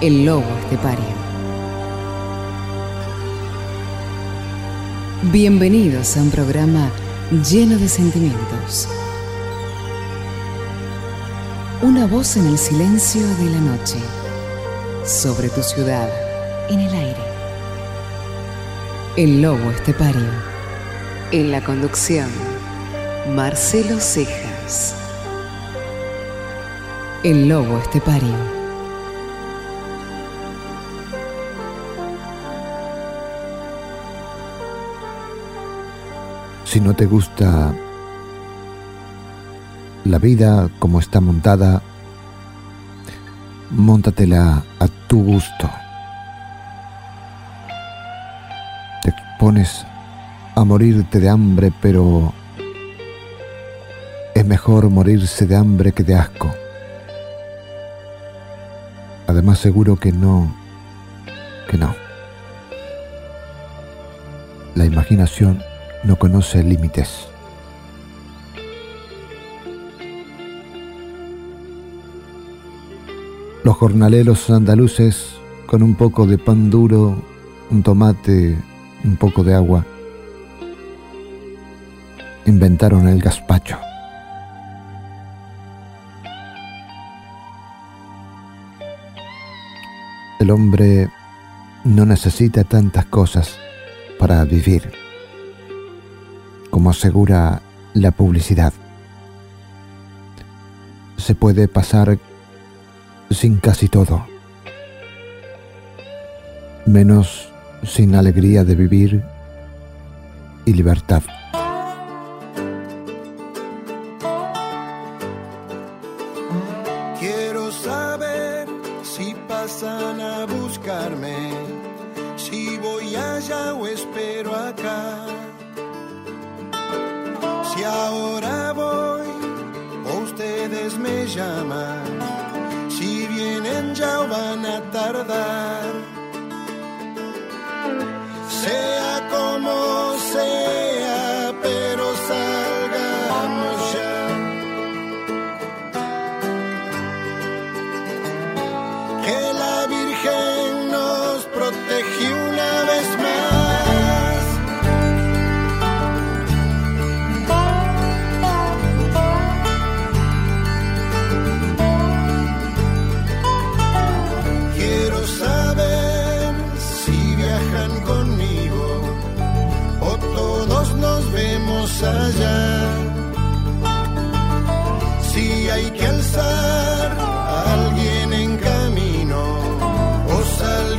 El lobo estepario. Bienvenidos a un programa lleno de sentimientos. Una voz en el silencio de la noche. Sobre tu ciudad, en el aire. El lobo estepario. En la conducción, Marcelo Cejas. El lobo estepario. Si no te gusta la vida como está montada, móntatela a tu gusto. Te expones a morirte de hambre, pero es mejor morirse de hambre que de asco. Además seguro que no, que no. La imaginación no conoce límites. Los jornaleros andaluces, con un poco de pan duro, un tomate, un poco de agua, inventaron el gazpacho. El hombre no necesita tantas cosas para vivir asegura la publicidad. Se puede pasar sin casi todo, menos sin alegría de vivir y libertad.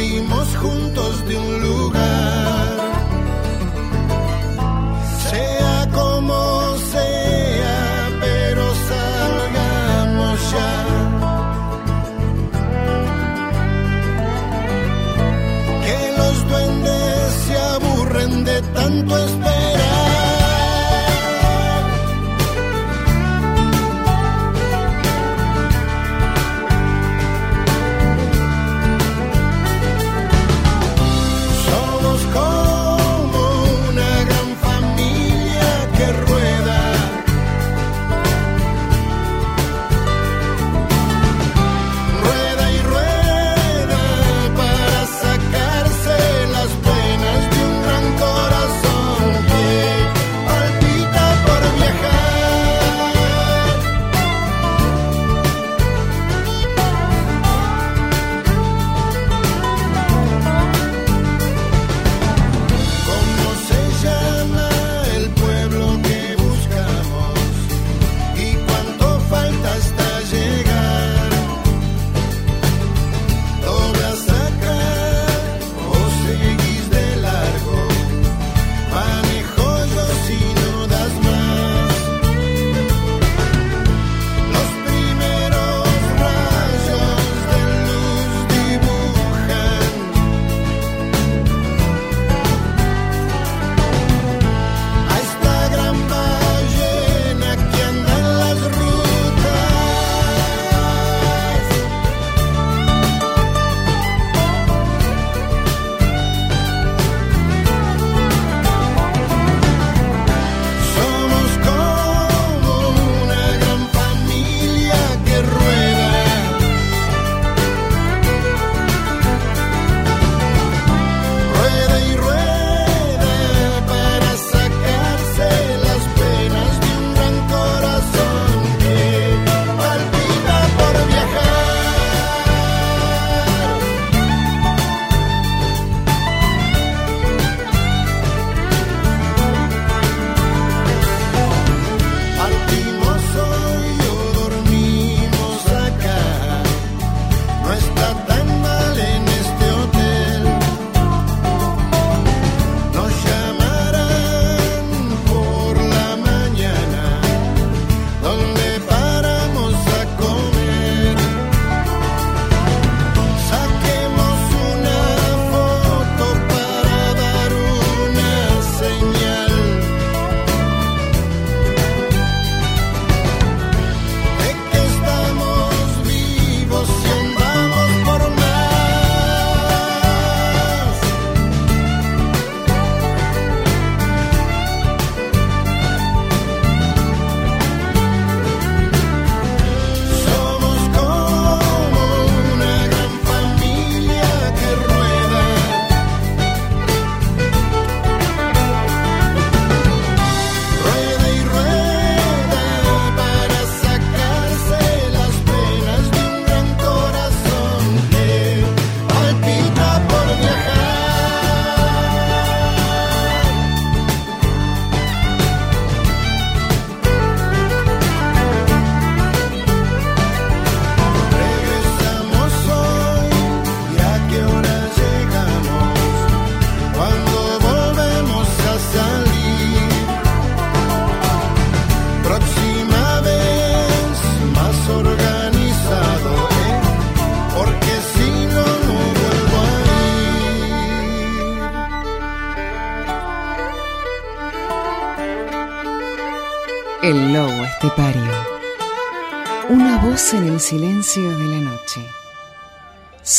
morimos juntos.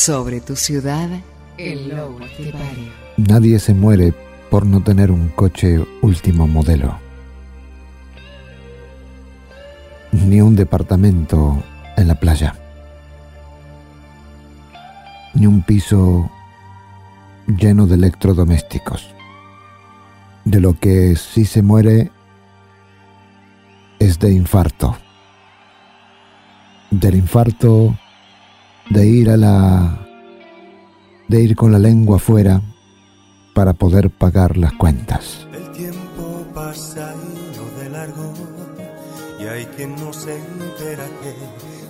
Sobre tu ciudad, el lobo estepario. Nadie se muere por no tener un coche último modelo. Ni un departamento en la playa. Ni un piso lleno de electrodomésticos. De lo que sí se muere es de infarto. Del infarto de ir a la de ir con la lengua afuera para poder pagar las cuentas. El tiempo pasa y no de largo y hay quien no se entera que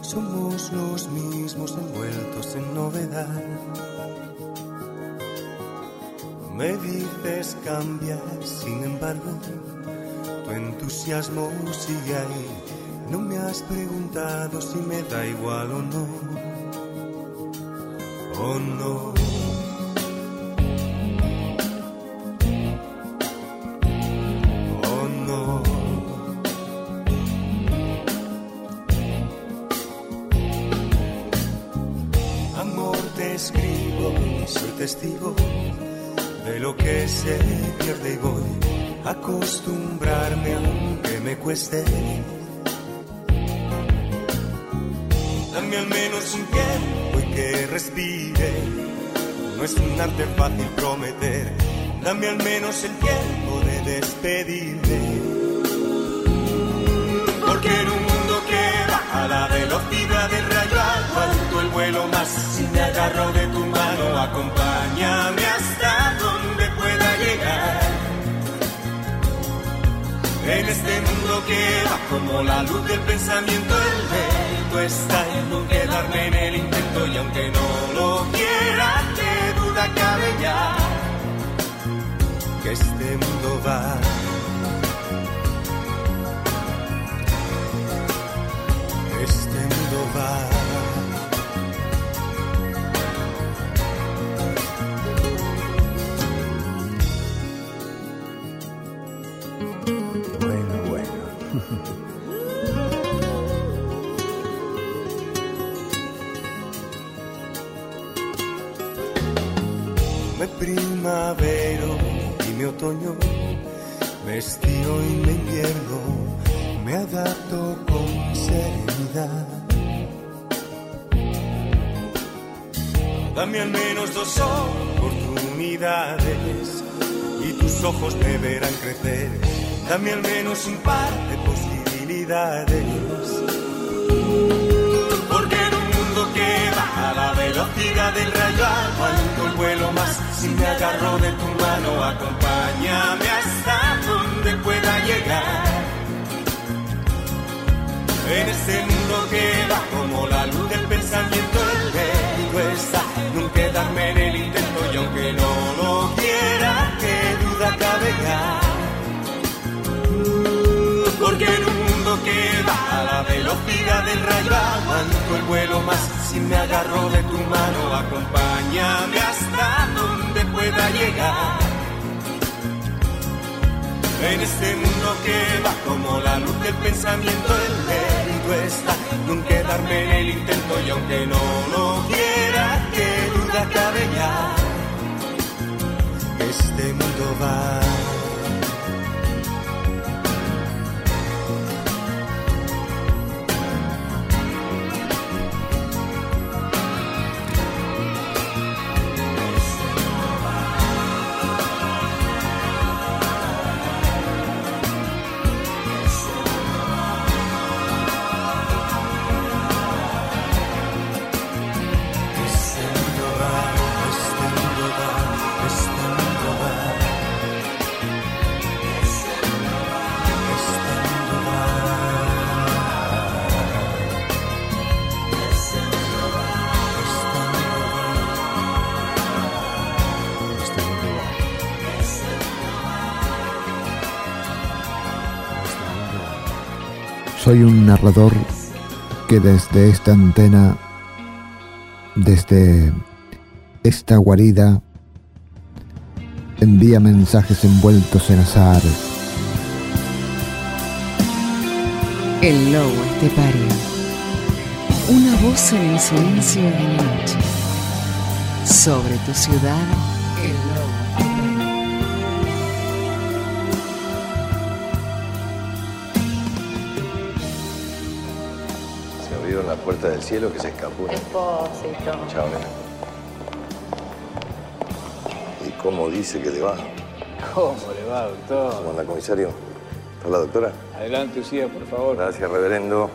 somos los mismos envueltos en novedad. Me dices cambiar, sin embargo, tu entusiasmo sigue ahí. No me has preguntado si me da igual o no. O no. Oh no. Amor te escribo, soy testigo de lo que se pierde y voy a acostumbrarme aunque me cueste. Dame al menos un tiempo que respire. No es un arte fácil prometer. Dame al menos el tiempo de despedirme. Porque en un mundo que va a la velocidad del rayo aguanto el vuelo más. Si me agarro de tu mano, acompáñame hasta donde pueda llegar. En este mundo que va como la luz del pensamiento, el está en no quedarme en el intento y aunque no lo quiera, qué duda cabe ya que este mundo va. Dame al menos un velocidad del rayo aguanto el vuelo más. Si me agarro de tu mano, acompáñame hasta donde pueda llegar. En este mundo que va como la luz del pensamiento, el peligro está un quedarme en el intento y aunque no lo quiera, qué duda cabe ya. Este mundo va. narrador que desde esta antena, desde esta guarida, envía mensajes envueltos en azar. El lobo estepario. Una voz en el silencio de la noche. Sobre tu ciudad abrieron la puerta del cielo que se escapó. Espósito. Chao, ¿Y cómo dice que le va? ¿Cómo le va, doctor? ¿Cómo anda, comisario? ¿Está la doctora? Adelante, Lucía, por favor. Gracias, reverendo.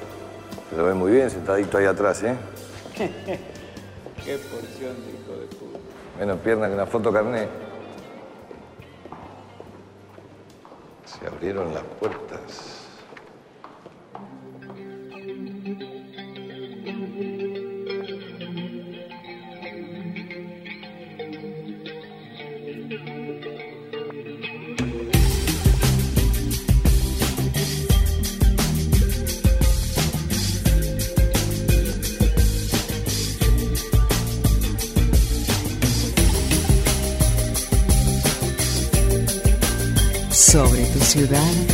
Se lo ve muy bien, sentadito ahí atrás, ¿eh? Qué porción de hijo de puta. Menos piernas que una foto carné. Se abrieron las puertas. Ciudades.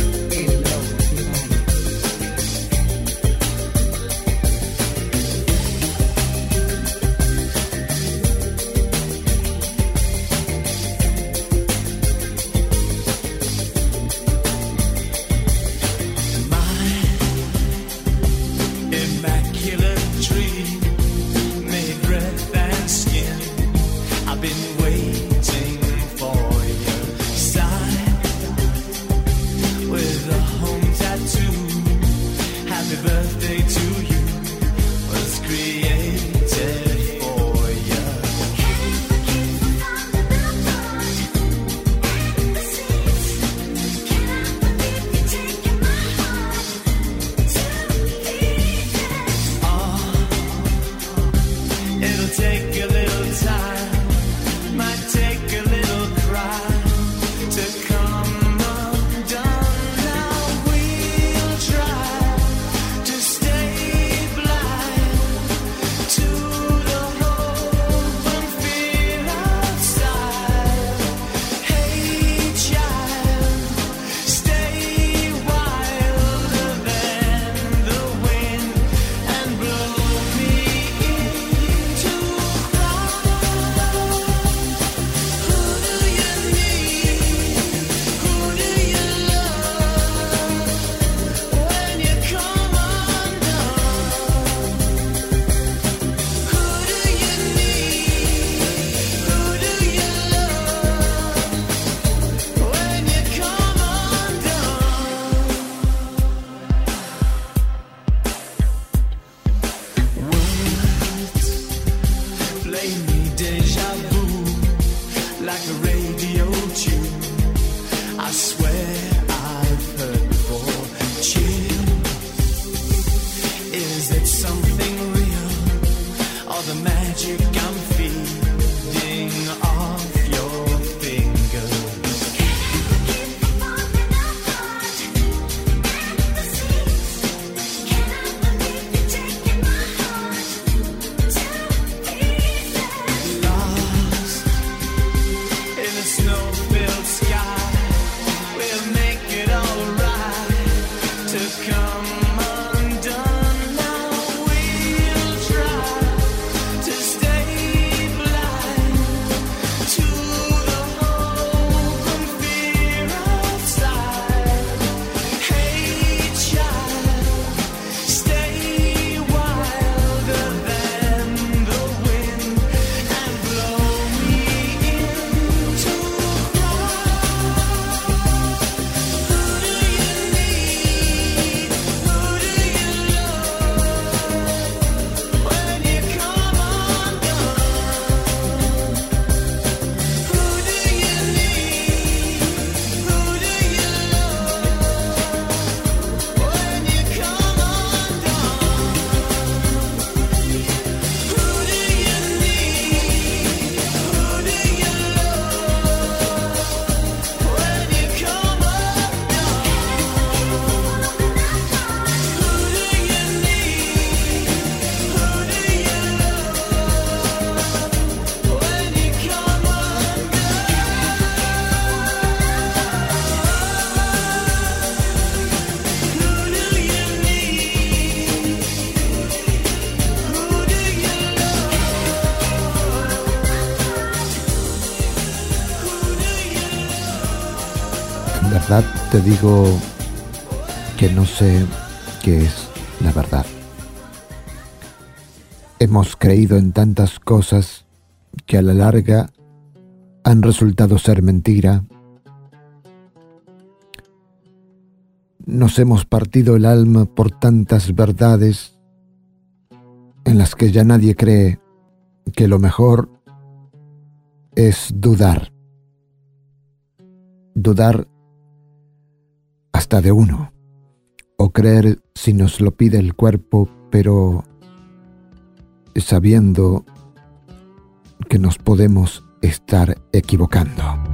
Te digo que no sé qué es la verdad. Hemos creído en tantas cosas que a la larga han resultado ser mentira. Nos hemos partido el alma por tantas verdades en las que ya nadie cree que lo mejor es dudar. Dudar hasta de uno, o creer si nos lo pide el cuerpo, pero sabiendo que nos podemos estar equivocando.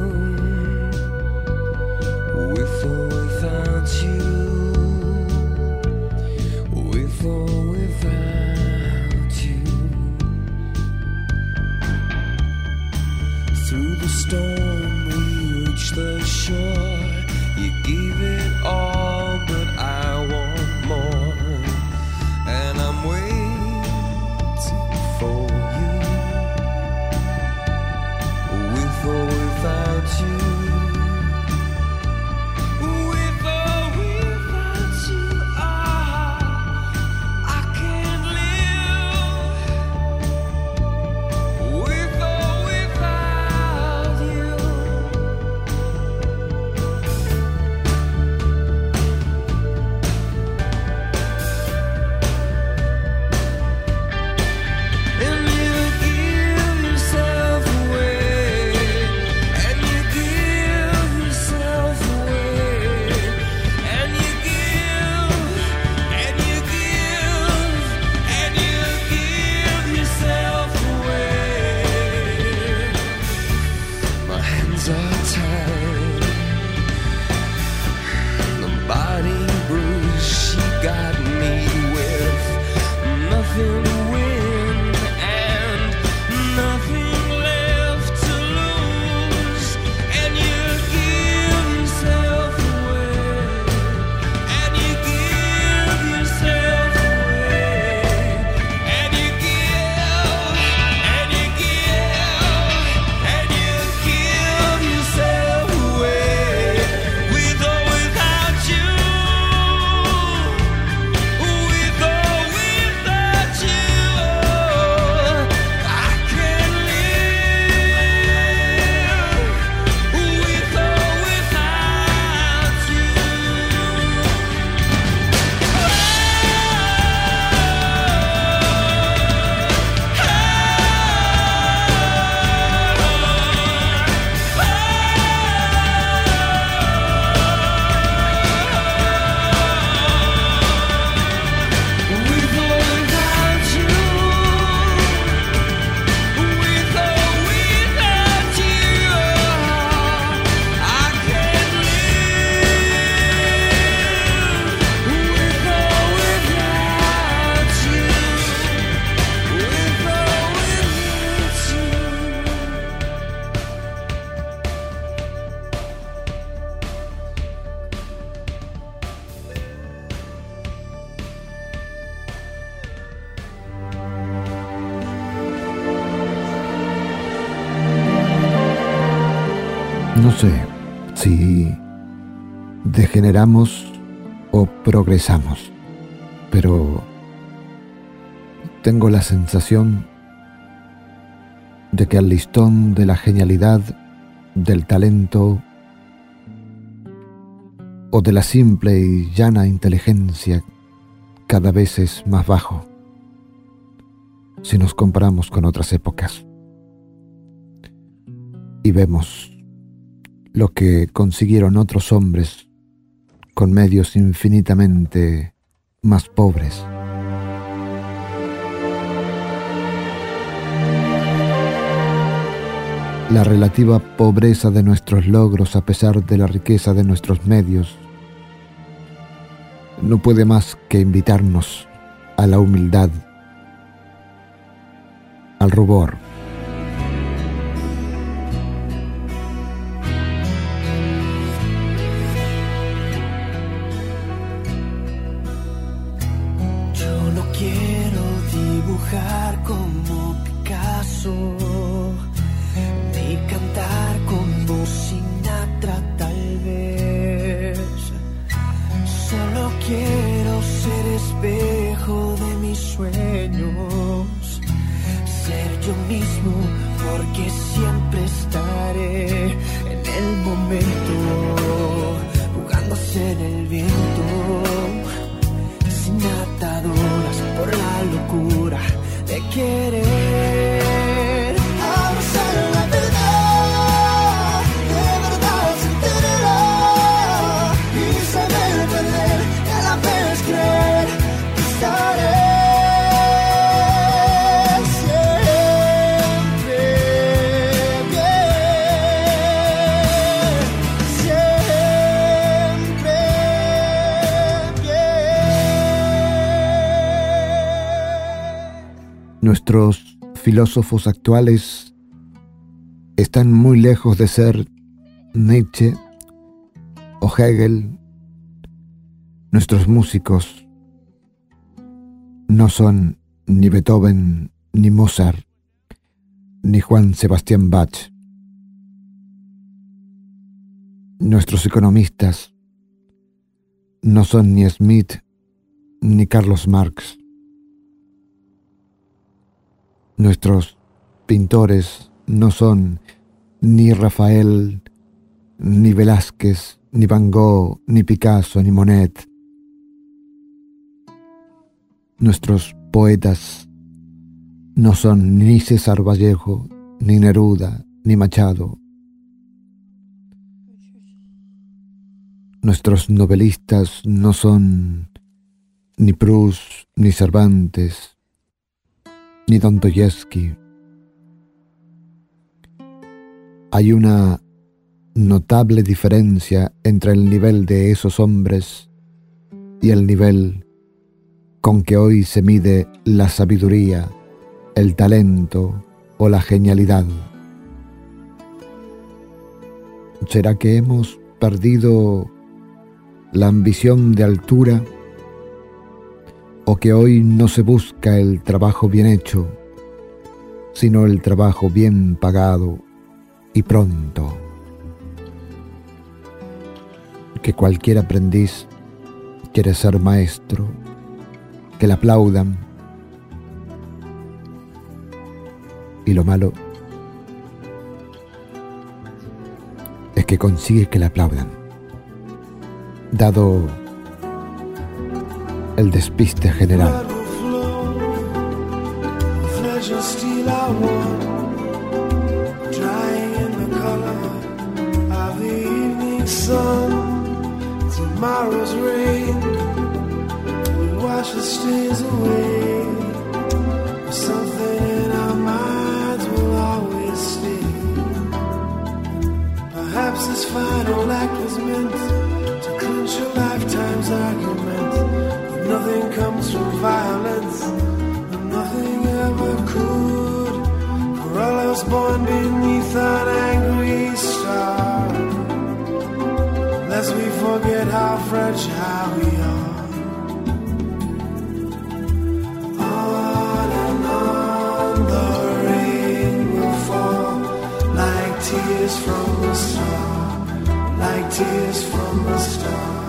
Degeneramos o progresamos, pero tengo la sensación de que al listón de la genialidad, del talento o de la simple y llana inteligencia cada vez es más bajo si nos comparamos con otras épocas. y vemos lo que consiguieron otros hombres con medios infinitamente más pobres. La relativa pobreza de nuestros logros a pesar de la riqueza de nuestros medios no puede más que invitarnos a la humildad, al rubor. Nuestros filósofos actuales están muy lejos de ser Nietzsche o Hegel. Nuestros músicos no son ni Beethoven, ni Mozart, ni Juan Sebastián Bach. Nuestros economistas no son ni Smith ni Carlos Marx. Nuestros pintores no son ni Rafael, ni Velázquez, ni Van Gogh, ni Picasso, ni Monet. Nuestros poetas no son ni César Vallejo, ni Neruda, ni Machado. Nuestros novelistas no son ni Proust, ni Cervantes, ni Dostoyevsky. Hay una notable diferencia entre el nivel de esos hombres y el nivel con que hoy se mide la sabiduría, el talento o la genialidad. ¿Será que hemos perdido la ambición de altura? O que hoy no se busca el trabajo bien hecho, sino el trabajo bien pagado y pronto. Que cualquier aprendiz quiere ser maestro, que le aplaudan. Y lo malo es que consigue que le aplaudan, dado el despiste general. Tomorrow's rain, we wash the stains away. Will. Perhaps this final act was meant to clinch lifetime's argument. Nothing comes from violence, and nothing ever could. For all us born beneath an angry star, lest we forget how fragile we are. Tears from a star, like tears from a star.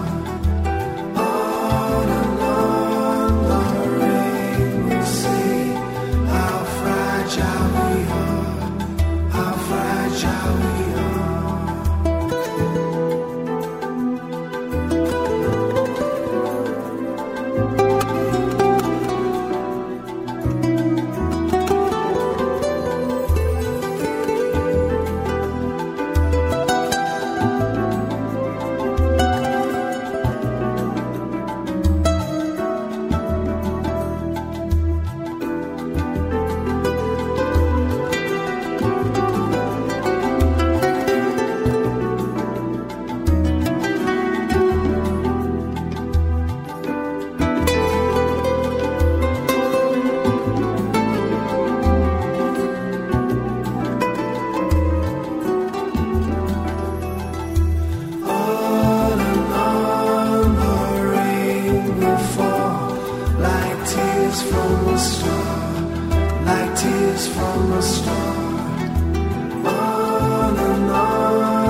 From the start. On and on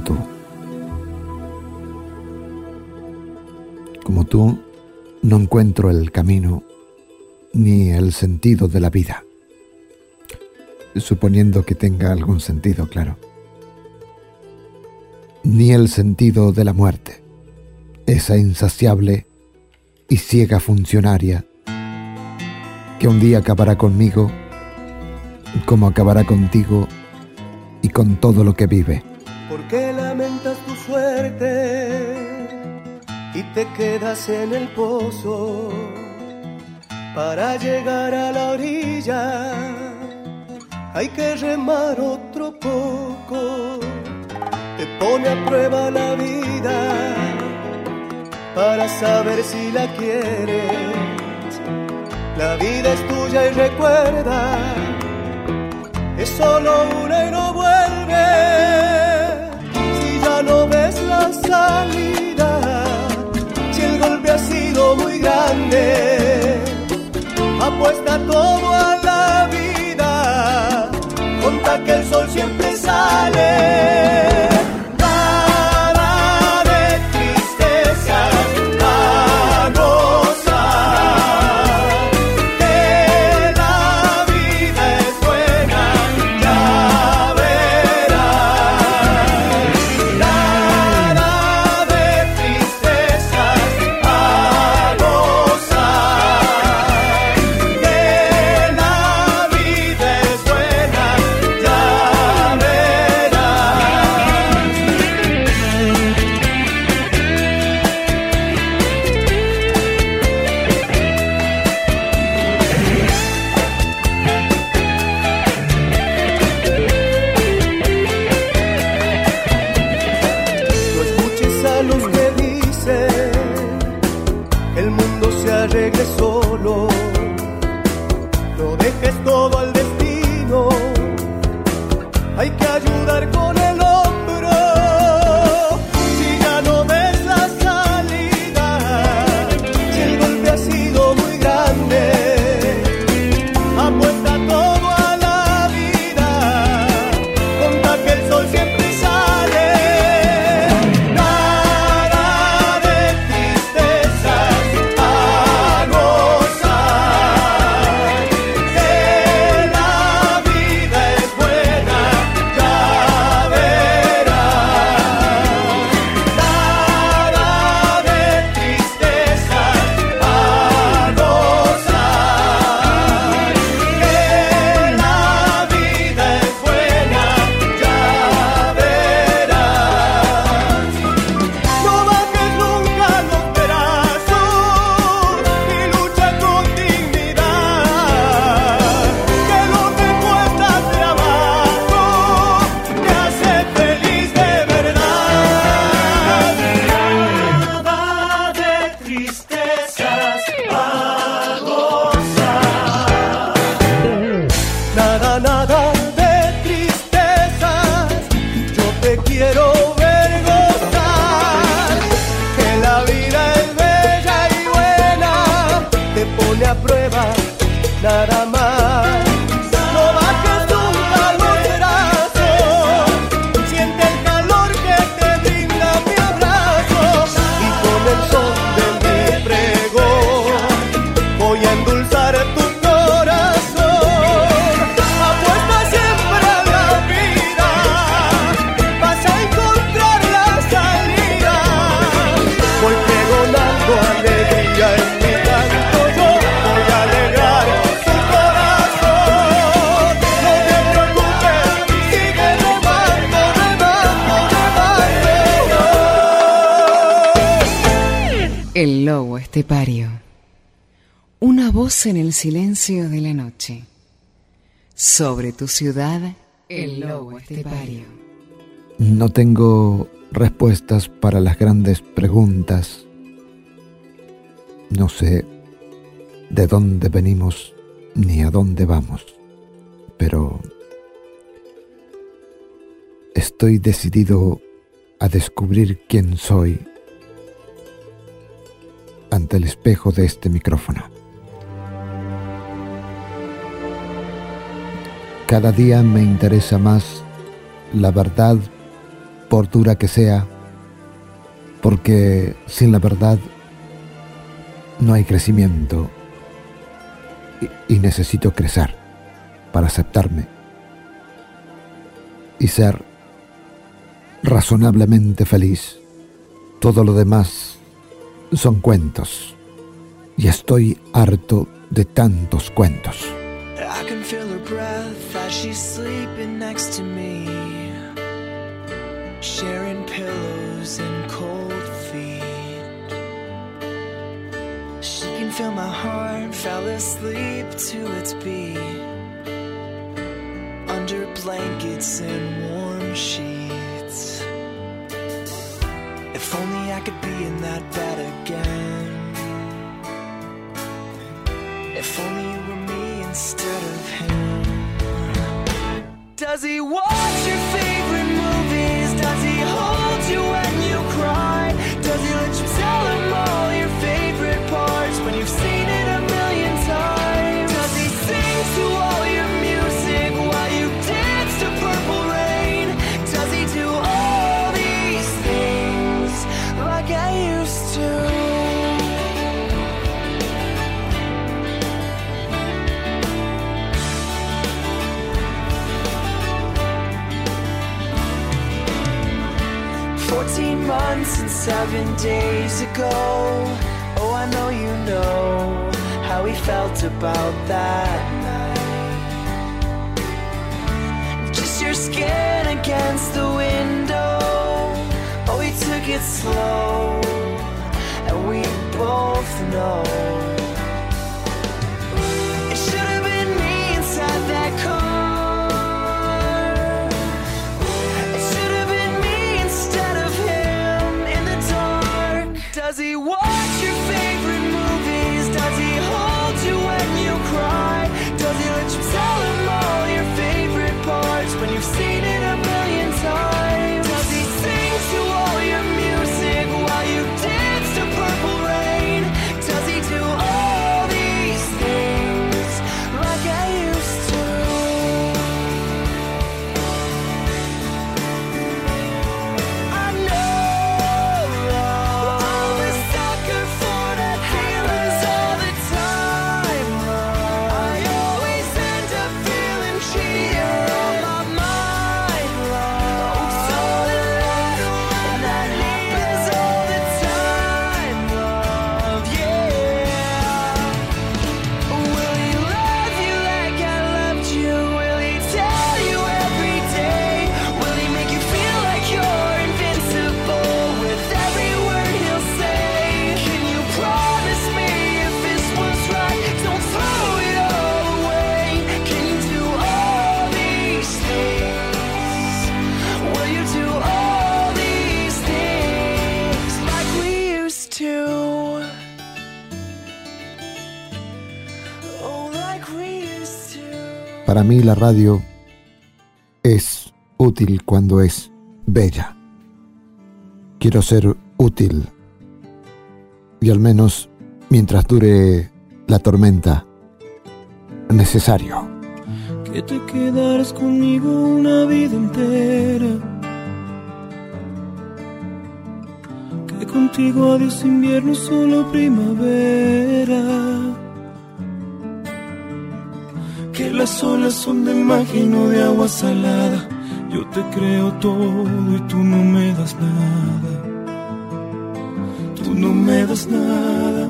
tú. Como tú, no encuentro el camino ni el sentido de la vida. Suponiendo que tenga algún sentido, claro. Ni el sentido de la muerte, esa insaciable y ciega funcionaria que un día acabará conmigo como acabará contigo y con todo lo que vive. ¿Por qué y te quedas en el pozo para llegar a la orilla? Hay que remar otro poco, te pone a prueba la vida para saber si la quieres. La vida es tuya y recuerda es solo una y no vuelve. Salida, si el golpe ha sido muy grande, apuesta todo a la vida, conta que el sol siempre sale. Hay que ayudar con estepario. Una voz en el silencio de la noche. Sobre tu ciudad, el lobo estepario. No tengo respuestas para las grandes preguntas. No sé de dónde venimos ni a dónde vamos, pero estoy decidido a descubrir quién soy ante el espejo de este micrófono. Cada día me interesa más la verdad, por dura que sea, porque sin la verdad no hay crecimiento y, necesito crecer para aceptarme y ser razonablemente feliz. Todo lo demás son cuentos y estoy harto de tantos cuentos. I can feel her breath as she's sleeping next to me. Sharing pillows and cold feet. She can feel my heart fell asleep to its beat. Under blankets and warm sheets. If only I could be in that bed If only you were me instead of him. Does he watch your favorite seven days ago. Oh, I know you know how he felt about that night. Just your skin against the window. Oh, he took it slow, and we both know. Para mí la radio es útil cuando es bella. Quiero ser útil. Y al menos mientras dure la tormenta, necesario. Que te quedaras conmigo una vida entera. Que contigo adiós invierno, solo primavera. Que las olas son del mar lleno de agua salada. Yo te creo todo y tú no me das nada. Tú no me das nada.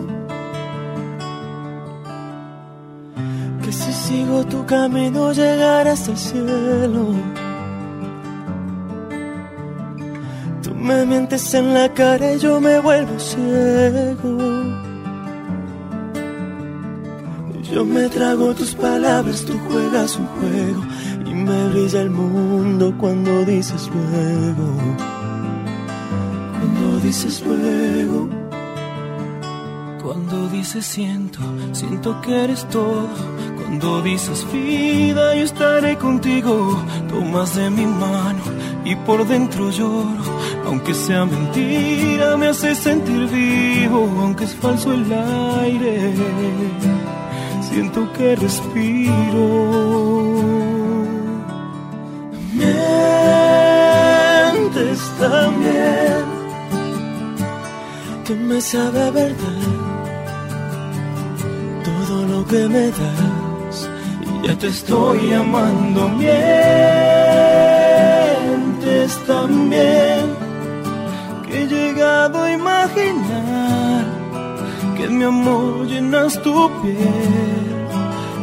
Que si sigo tu camino llegarás al cielo. Tú Me mientes en la cara y yo me vuelvo ciego. Yo me trago tus palabras, tú juegas un juego y me brilla el mundo cuando dices luego. Cuando dices luego. Cuando dices siento, siento que eres todo. Cuando dices vida, yo estaré contigo. Tomas de mi mano y por dentro lloro. Aunque sea mentira, me hace sentir vivo. Aunque es falso el aire, siento que respiro. Mientes también, que me sabe verdad todo lo que me das. Y ya te estoy amando, mientes también, que he llegado a imaginar que mi amor llenas tu piel.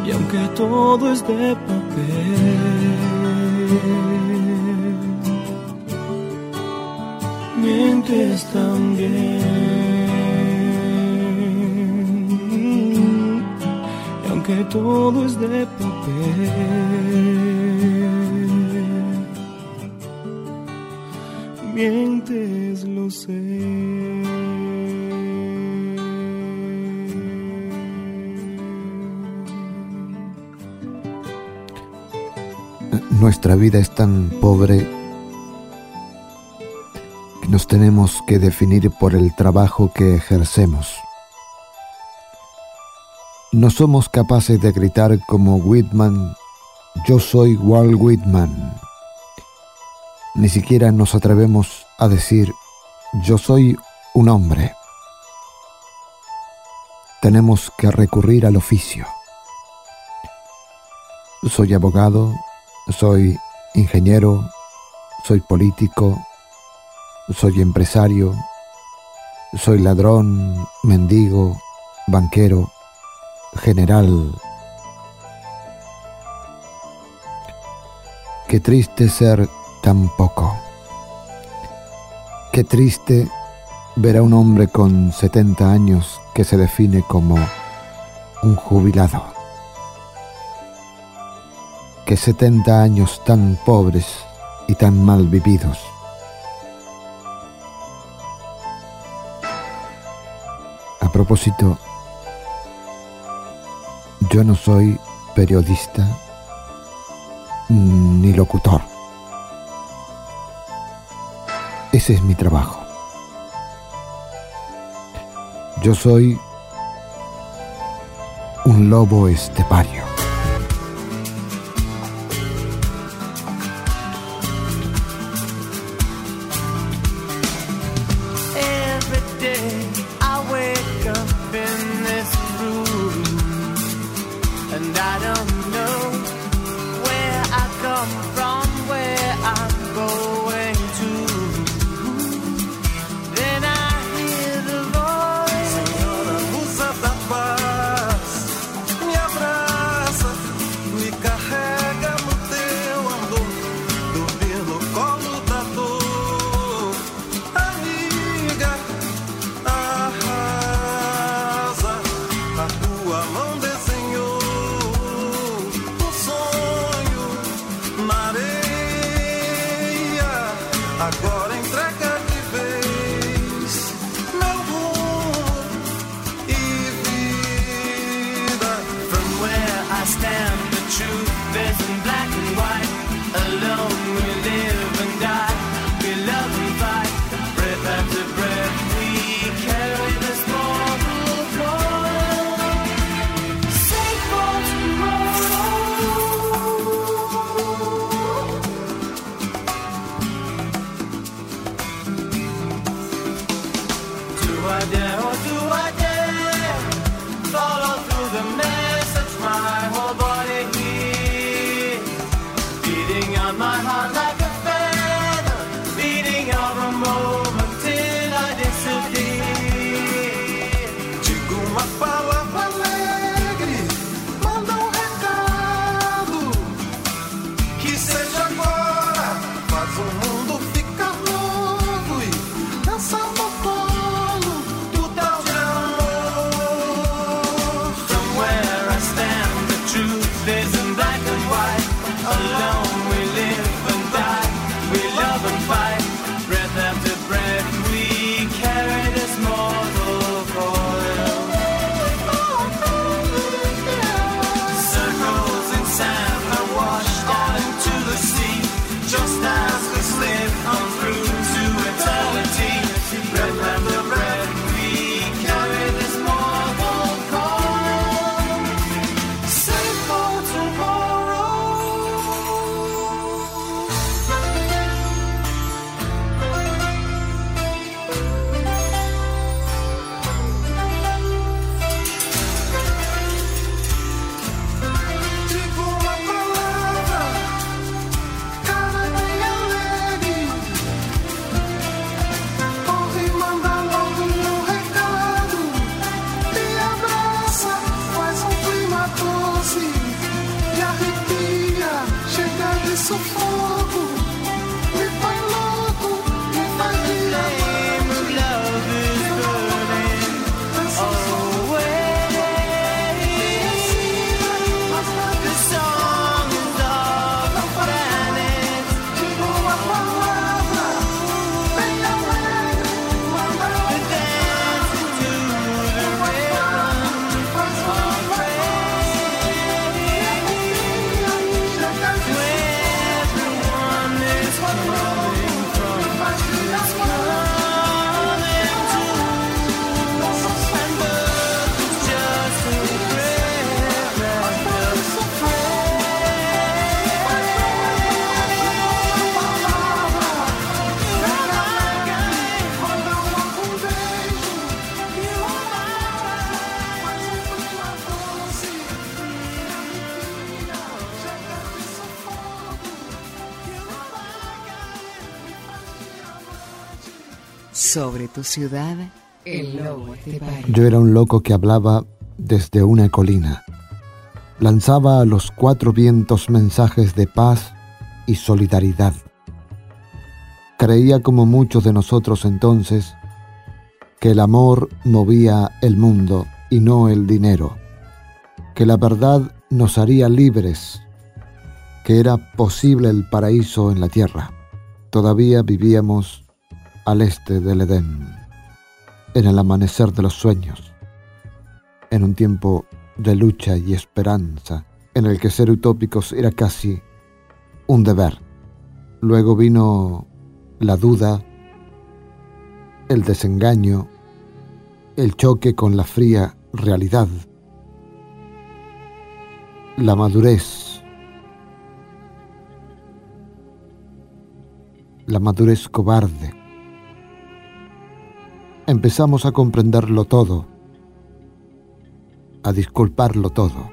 Y aunque todo es de papel, mientes también. Y aunque todo es de papel, mientes, lo sé. Nuestra vida es tan pobre que nos tenemos que definir por el trabajo que ejercemos. No somos capaces de gritar como Whitman, yo soy Walt Whitman. Ni siquiera nos atrevemos a decir, yo soy un hombre. Tenemos que recurrir al oficio. Soy abogado, soy ingeniero, soy político, soy empresario, soy ladrón, mendigo, banquero, general. Qué triste ser tan poco. Qué triste ver a un hombre con 70 años que se define como un jubilado. Que 70 años tan pobres y tan mal vividos. A propósito, yo no soy periodista ni locutor. Ese es mi trabajo. Yo soy un lobo estepario. Sobre tu ciudad, el lobo estepario. Yo era un loco que hablaba desde una colina. Lanzaba a los cuatro vientos mensajes de paz y solidaridad. Creía como muchos de nosotros entonces que el amor movía el mundo y no el dinero, que la verdad nos haría libres, que era posible el paraíso en la tierra. Todavía vivíamos al este del Edén, en el amanecer de los sueños, en un tiempo de lucha y esperanza, en el que ser utópicos era casi un deber. Luego vino la duda, el desengaño, el choque con la fría realidad, la madurez, la madurez cobarde, empezamos a comprenderlo todo, a disculparlo todo.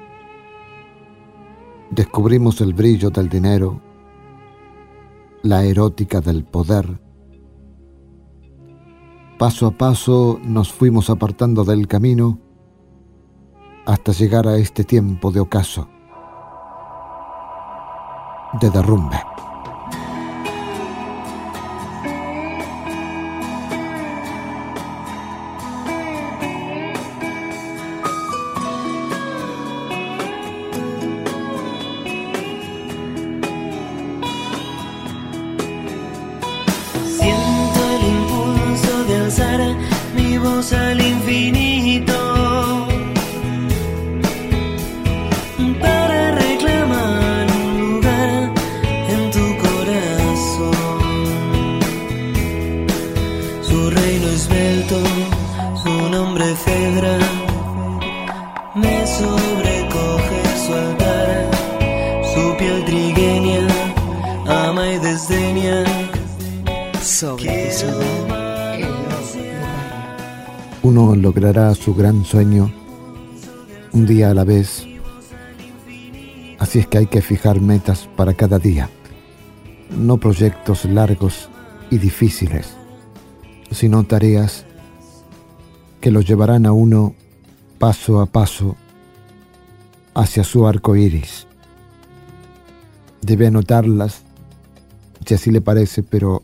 Descubrimos el brillo del dinero, la erótica del poder. Paso a paso nos fuimos apartando del camino hasta llegar a este tiempo de ocaso, de derrumbe. Gran sueño un día a la vez. Así es que hay que fijar metas para cada día, no proyectos largos y difíciles, sino tareas que lo llevarán a uno paso a paso hacia su arco iris. Debe anotarlas, si así le parece, pero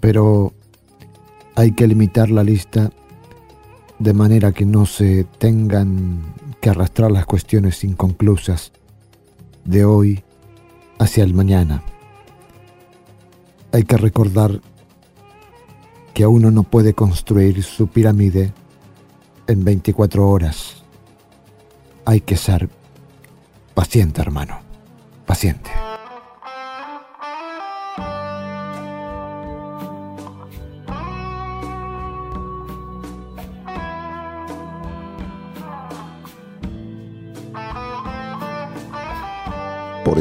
pero hay que limitar la lista de manera que no se tengan que arrastrar las cuestiones inconclusas de hoy hacia el mañana. Hay que recordar que uno no puede construir su pirámide en 24 horas. Hay que ser paciente, hermano, paciente.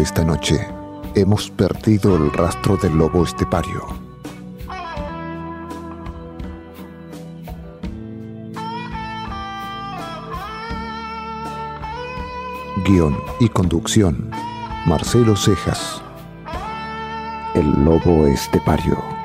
Esta noche hemos perdido el rastro del lobo estepario. Guión y conducción, Marcelo Cejas. El lobo estepario.